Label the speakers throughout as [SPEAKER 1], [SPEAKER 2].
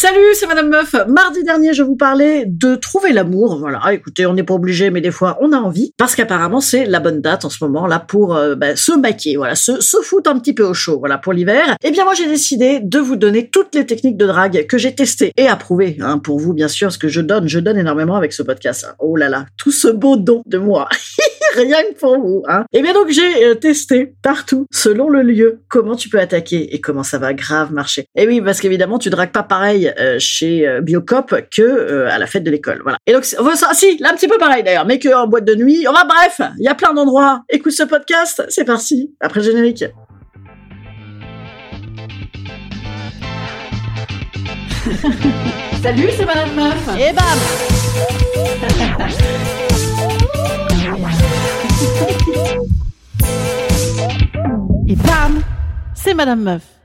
[SPEAKER 1] Salut, c'est Madame Meuf. Mardi dernier, je vous parlais de trouver l'amour. Voilà, écoutez, on n'est pas obligé, mais des fois, on a envie. Parce qu'apparemment, c'est la bonne date en ce moment là pour euh, bah, se maquiller, voilà, se, se foutre un petit peu au chaud, voilà, pour l'hiver. Eh bien, moi, j'ai décidé de vous donner toutes les techniques de drague que j'ai testées et approuvées, hein, pour vous, bien sûr, parce que je donne, je donne énormément avec ce podcast. Oh là là, tout ce beau don de moi. Rien que pour vous, hein. Et bien donc j'ai euh, testé partout, selon le lieu, comment tu peux attaquer et comment ça va grave marcher. Et oui, parce qu'évidemment, tu dragues pas pareil euh, chez euh, Biocop que euh, à la fête de l'école, voilà. Et donc, c'est- enfin, ça, si, là un petit peu pareil d'ailleurs, mais que en boîte de nuit. Enfin bref, il y a plein d'endroits. Écoute ce podcast, c'est parti. Après le générique.
[SPEAKER 2] Salut, c'est Madame Meuf.
[SPEAKER 1] Et bam
[SPEAKER 2] c'est Madame Meuf.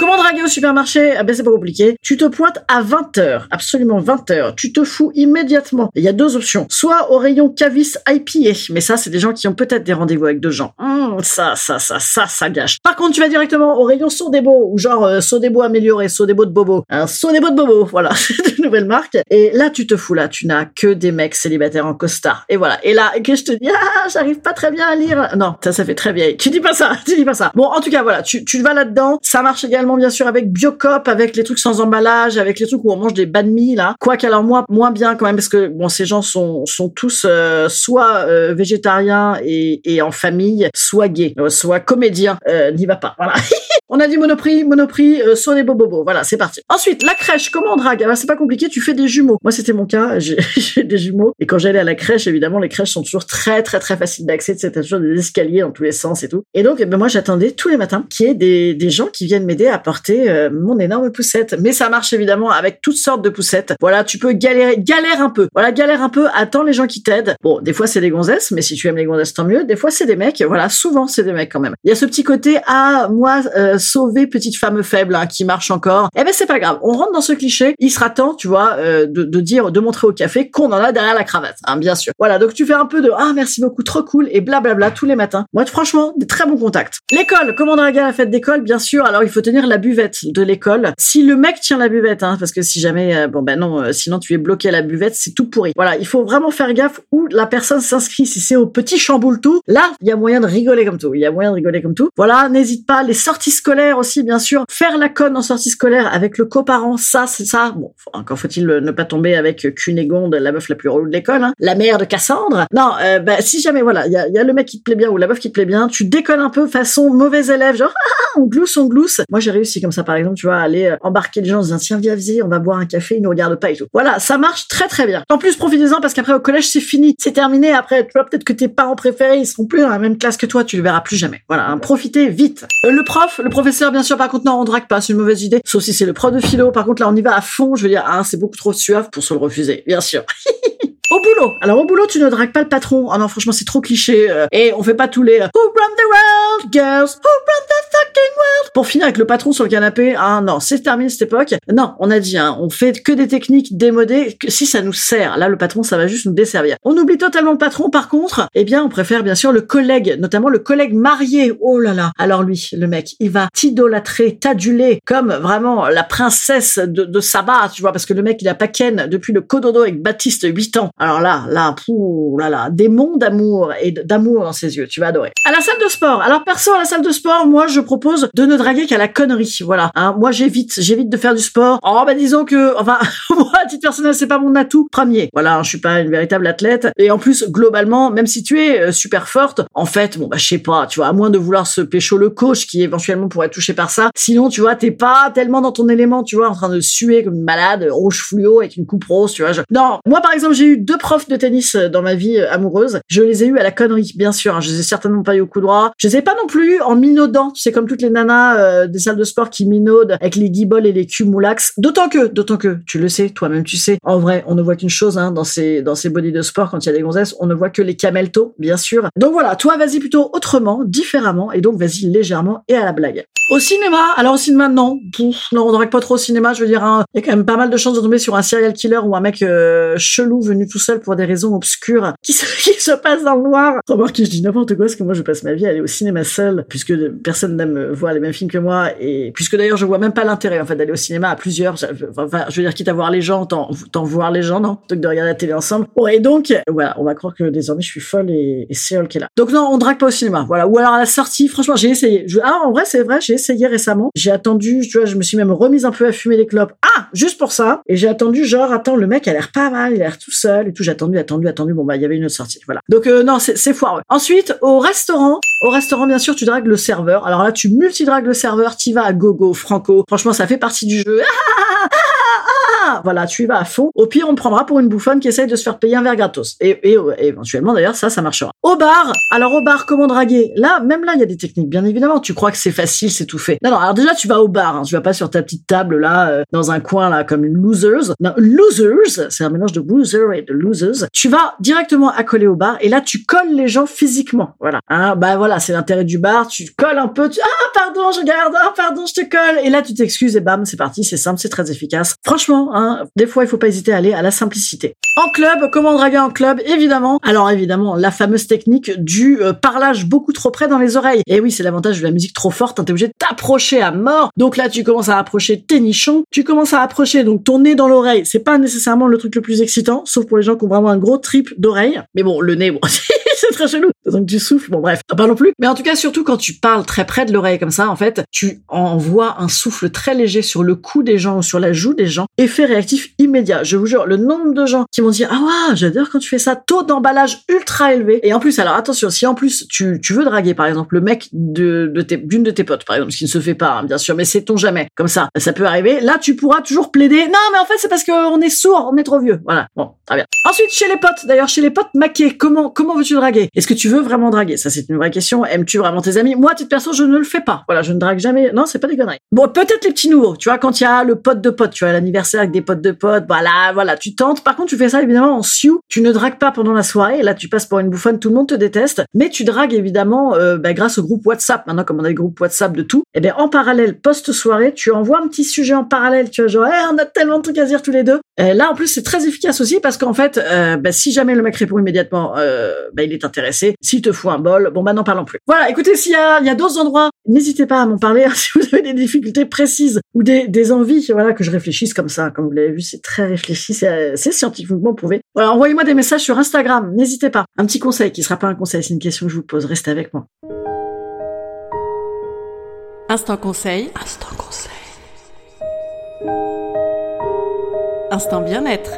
[SPEAKER 1] Comment draguer au supermarché? Ah ben c'est pas compliqué. Tu te pointes à 20h, absolument 20h. Tu te fous immédiatement. Il y a deux options. Soit au rayon Cavis IPA, mais ça c'est des gens qui ont peut-être des rendez-vous avec deux gens. Hum, ça, ça, ça, ça, ça gâche. Par contre, tu vas directement au rayon Sodebo, ou genre euh, Sodebo amélioré, Sodebo de Bobo. Un Sodebo de Bobo, voilà, c'est une nouvelle marque. Et là, tu te fous là, tu n'as que des mecs célibataires en costard. Et voilà. Et là, que je te dis, ah, j'arrive pas très bien à lire. Non, ça, ça fait très vieille. Tu dis pas ça, tu dis pas ça. Bon, en tout cas, voilà, tu, tu vas là-dedans. Ça marche également, bien sûr, avec Biocop, avec les trucs sans emballage, avec les trucs où on mange des banh mi, là. Quoique, alors, moi, moins bien quand même, parce que, bon, ces gens sont, sont tous euh, soit euh, végétariens et, et en famille, soit gays, euh, soit comédiens. Euh, N'y va pas, voilà. On a dit Monoprix, Monoprix, euh, Sonne et Bobobo. Voilà, c'est parti. Ensuite, la crèche, comment on drague? Alors, c'est pas compliqué, tu fais des jumeaux. Moi, c'était mon cas, j'ai des jumeaux. Et quand j'allais à la crèche, évidemment, les crèches sont toujours très, très, très faciles d'accès. T'as toujours des escaliers dans tous les sens et tout. Et donc, eh ben, moi, j'attendais tous les matins qu'il y ait des, des gens qui viennent m'aider à porter euh, mon énorme poussette. Mais ça marche évidemment avec toutes sortes de poussettes. Voilà, tu peux galérer, galère un peu. Voilà, galère un peu, attends les gens qui t'aident. Bon, des fois, c'est des gonzesses, mais si tu aimes les gonzesses, tant mieux. Des fois, c'est des mecs. Voilà, souvent, c'est des mecs quand même. Il y a ce petit côté, ah, moi, euh, sauver petite femme faible hein, qui marche encore. Eh ben, c'est pas grave. On rentre dans ce cliché. Il sera temps, tu vois, euh, de, de dire, de montrer au café qu'on en a derrière la cravate, hein, bien sûr. Voilà, donc tu fais un peu de, ah, merci beaucoup, trop cool, et blablabla tous les matins. Moi, franchement, des très bons contacts. L'école, comment draguer à la fête d'école, bien sûr. Alors, il faut tenir la buvette de l'école. Si le mec tient la buvette, hein, parce que si jamais, euh, bon ben non, euh, sinon tu es bloqué à la buvette, c'est tout pourri. Voilà, il faut vraiment faire gaffe où la personne s'inscrit. Si c'est au petit chamboule tout, là, il y a moyen de rigoler comme tout. Il y a moyen de rigoler comme tout. Voilà, n'hésite pas. Les sorties scolaires aussi, bien sûr. Faire la conne en sortie scolaire avec le coparent, ça, c'est ça. Bon, encore faut-il euh, ne pas tomber avec Cunégonde, la meuf la plus relou de l'école, hein. la mère de Cassandre. Non, bah, si jamais, voilà, il y a, le mec qui te plaît bien ou la meuf qui te plaît bien, tu déconnes un peu façon mauvais élève, genre, on glousse, on glousse. Moi, réussi comme ça, par exemple, tu vois, aller euh, embarquer les gens en disant, tiens, viens, on va boire un café, ils nous regardent pas et tout. Voilà, ça marche très très bien. En plus, profitez-en parce qu'après, au collège, c'est fini, c'est terminé. Après, tu vois, peut-être que tes parents préférés, ils seront plus dans la même classe que toi, tu le verras plus jamais. Voilà, hein, profitez vite. Euh, le prof, le professeur, bien sûr, par contre, non, on drague pas, c'est une mauvaise idée. Sauf si c'est le prof de philo. Par contre, là, on y va à fond. Je veux dire, hein, c'est beaucoup trop suave pour se le refuser, bien sûr. Au boulot. Alors au boulot, tu ne dragues pas le patron. Ah non, franchement, c'est trop cliché. euh, et on fait pas tous les euh, Who run the world, girls? Who run the fucking world? Pour finir avec le patron sur le canapé. Ah non, c'est terminé cette époque. Non, on a dit, hein, on fait que des techniques démodées. Que si ça nous sert, là, le patron, ça va juste nous desservir. On oublie totalement le patron. Par contre, eh bien, on préfère bien sûr le collègue, notamment le collègue marié. Oh là là. Alors lui, le mec, il va t'idolâtrer, t'aduler comme vraiment la princesse de, de Saba, tu vois, parce que le mec, il a pas ken depuis le cododo avec Baptiste 8 ans. Alors là, là, pou, là, là, des monts d'amour et d'amour dans ses yeux. Tu vas adorer. À la salle de sport. Alors perso, à la salle de sport, moi, je propose de ne draguer qu'à la connerie. Voilà. Hein, moi, j'évite, j'évite de faire du sport. Oh, bah disons que, enfin, moi, à titre personnel, c'est pas mon atout premier. Voilà, hein, je suis pas une véritable athlète. Et en plus, globalement, même si tu es euh, super forte, en fait, bon, bah, je sais pas, tu vois, à moins de vouloir se pécho le coach qui éventuellement pourrait être touché par ça. Sinon, tu vois, t'es pas tellement dans ton élément, tu vois, en train de suer comme une malade, rouge fluo avec une coupe rose, tu vois. Non, moi, par exemple, j'ai eu deux profs de tennis euh, dans ma vie euh, amoureuse. Je les ai eus à la connerie, bien sûr. Hein. Je les ai certainement pas eu au coup droit. Je les ai pas non plus en minaudant. C'est comme toutes les nanas des salles de sport qui minaudent avec les guiboles et les cumulax. D'autant que, d'autant que, tu le sais, toi-même tu sais, en vrai, on ne voit qu'une chose hein, dans ces dans ces bodies de sport quand il y a des gonzesses, on ne voit que les cameltos, bien sûr. Donc voilà, toi vas-y plutôt autrement, différemment, et donc vas-y légèrement et à la blague. Au cinéma, alors au cinéma non, non on drague pas trop au cinéma. Je veux dire, hein, il y a quand même pas mal de chances de tomber sur un serial killer ou un mec euh, chelou venu tout seul pour des raisons obscures qui se, qui se passe dans le noir. Remarque que je dis n'importe quoi parce que moi je passe ma vie à aller au cinéma seul puisque personne n'aime voir les mêmes films que moi et puisque d'ailleurs je vois même pas l'intérêt en fait d'aller au cinéma à plusieurs. Enfin, je veux dire quitte à voir les gens, tant voir les gens, non, plutôt que de regarder la télé ensemble. Bon et donc voilà, on va croire que désormais je suis folle et, et c'est qui est là. Donc non, on drague pas au cinéma. Voilà. Ou alors à la sortie, franchement, j'ai essayé. Je, ah en vrai c'est vrai, j'ai essayé récemment. J'ai attendu, tu vois, je me suis même remise un peu à fumer des clopes. Ah, juste pour ça. Et j'ai attendu, genre, attends, le mec a l'air pas mal, il a l'air tout seul et tout. J'ai attendu, attendu, attendu. Bon bah, il y avait une autre sortie. Voilà. Donc euh, non, c'est foireux. Ensuite, au restaurant, au restaurant, bien sûr, tu dragues le serveur. Alors là, tu multi-dragues le serveur, tu vas à gogo, franco. Franchement, ça fait partie du jeu. voilà, tu y vas à fond. Au pire, on te prendra pour une bouffonne qui essaye de se faire payer un verre gratos. Et, et, éventuellement, d'ailleurs, ça, ça marchera. Au bar, alors au bar, comment draguer? Là, même là, il y a des techniques, bien évidemment. Tu crois que c'est facile, c'est tout fait. Non, non, alors déjà, tu vas au bar. Hein. Tu vas pas sur ta petite table, là, euh, dans un coin, là, comme une losers. Non, losers, c'est un mélange de loser et de losers. Tu vas directement accoler au bar et là, tu colles les gens physiquement. Voilà. Hein, bah voilà, c'est l'intérêt du bar. Tu colles un peu. Tu... Ah, pardon, je garde. Ah, pardon, je te colle. Et là, tu t'excuses et bam, c'est parti. C'est simple, c'est très efficace. Franchement, hein, des fois, il faut pas hésiter à aller à la simplicité. En club, comment draguer en club? Évidemment. Alors évidemment, la fameuse technique du euh, parlage beaucoup trop près dans les oreilles. Et oui, c'est l'avantage de la musique trop forte, hein, t'es obligé de t'approcher à mort. Donc là, tu commences à approcher tes nichons, tu commences à approcher donc ton nez dans l'oreille. C'est pas nécessairement le truc le plus excitant, sauf pour les gens qui ont vraiment un gros trip d'oreille. Mais bon, le nez, bon, c'est très chelou. Donc tu souffles, bon bref, pas non plus. Mais en tout cas, surtout quand tu parles très près de l'oreille comme ça, en fait, tu envoies un souffle très léger sur le cou des gens ou sur la joue des gens. Effet réactif immédiat. Je vous jure, le nombre de gens qui vont dire ah ouais, j'adore quand tu fais ça, taux d'emballage ultra élevé. Et en plus, alors attention, si en plus tu, tu veux draguer par exemple le mec de, d'une de tes potes par exemple, ce qui ne se fait pas, hein, bien sûr, mais c'est ton jamais. Comme ça, ça peut arriver. Là, tu pourras toujours plaider. Non, mais en fait, c'est parce qu'on est sourd, on est trop vieux. Voilà. Bon, très bien. Ensuite, chez les potes, d'ailleurs, chez les potes maqués, comment comment veux-tu draguer? Est-ce que tu veux vraiment draguer? Ça, c'est une vraie question. Aimes-tu vraiment tes amis? Moi, à titre perso, je ne le fais pas. Voilà, je ne drague jamais. Non, c'est pas des conneries. Bon, peut-être les petits nouveaux. Tu vois, quand il y a le pote de pote, tu vois, l'anniversaire avec des potes de potes. Voilà, voilà, tu tentes. Par contre, tu fais ça évidemment en sioux. Tu ne dragues pas pendant la soirée. Là, tu passes pour une bouffonne. Tout le monde te déteste. Mais tu dragues évidemment euh, bah, grâce au groupe WhatsApp. Maintenant, comme on a des groupes WhatsApp de tout, et eh bien en parallèle, post soirée, tu envoies un petit sujet en parallèle. Tu vois, genre, eh, on a tellement de trucs à dire tous les deux. Et là, en plus, c'est très efficace aussi parce qu'en fait, euh, bah, si jamais le mec répond immédiatement, euh, bah, il est intéressé. S'il te fout un bol, bon bah n'en parlons plus. Voilà, écoutez, s'il y a, il y a d'autres endroits, n'hésitez pas à m'en parler hein, si vous avez des difficultés précises ou des, des envies, voilà, que je réfléchisse comme ça. Comme vous l'avez vu, c'est très réfléchi, c'est scientifiquement prouvé. Voilà, envoyez-moi des messages sur Instagram, n'hésitez pas. Un petit conseil qui sera pas un conseil, c'est une question que je vous pose. Restez avec moi.
[SPEAKER 2] Instant conseil. Instant conseil. Instant bien-être.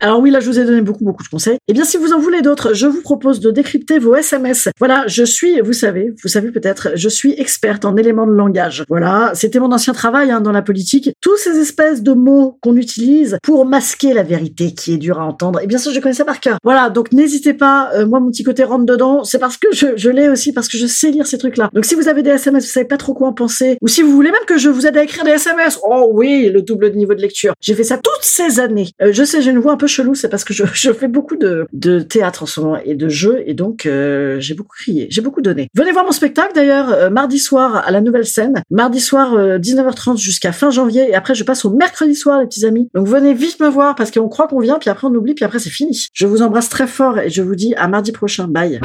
[SPEAKER 1] Alors oui, là, je vous ai donné beaucoup, beaucoup de conseils. Eh bien, si vous en voulez d'autres, je vous propose de décrypter vos SMS. Voilà, je suis, vous savez, vous savez peut-être, je suis experte en éléments de langage. Voilà, c'était mon ancien travail hein, dans la politique. Tous ces espèces de mots qu'on utilise pour masquer la vérité qui est dure à entendre. Et bien sûr, je connais ça par cœur. Voilà, donc n'hésitez pas. Euh, moi, mon petit côté rentre dedans. C'est parce que je, je l'ai aussi, parce que je sais lire ces trucs-là. Donc si vous avez des SMS, vous savez pas trop quoi en penser, ou si vous voulez même que je vous aide à écrire des SMS, oh oui, le double niveau de lecture. J'ai fait ça toutes ces années. Euh, je sais, j'ai une voix un peu chelou, c'est parce que je, fais beaucoup de, de théâtre en ce moment et de jeux, et donc euh, j'ai beaucoup crié, j'ai beaucoup donné. Venez voir mon spectacle d'ailleurs, euh, mardi soir à la Nouvelle Scène, mardi soir 19h30 euh, jusqu'à fin janvier, et après je passe au mercredi soir les petits amis. Donc venez vite me voir parce qu'on croit qu'on vient, puis après on oublie, puis après c'est fini. Je vous embrasse très fort et je vous dis à mardi prochain. Bye.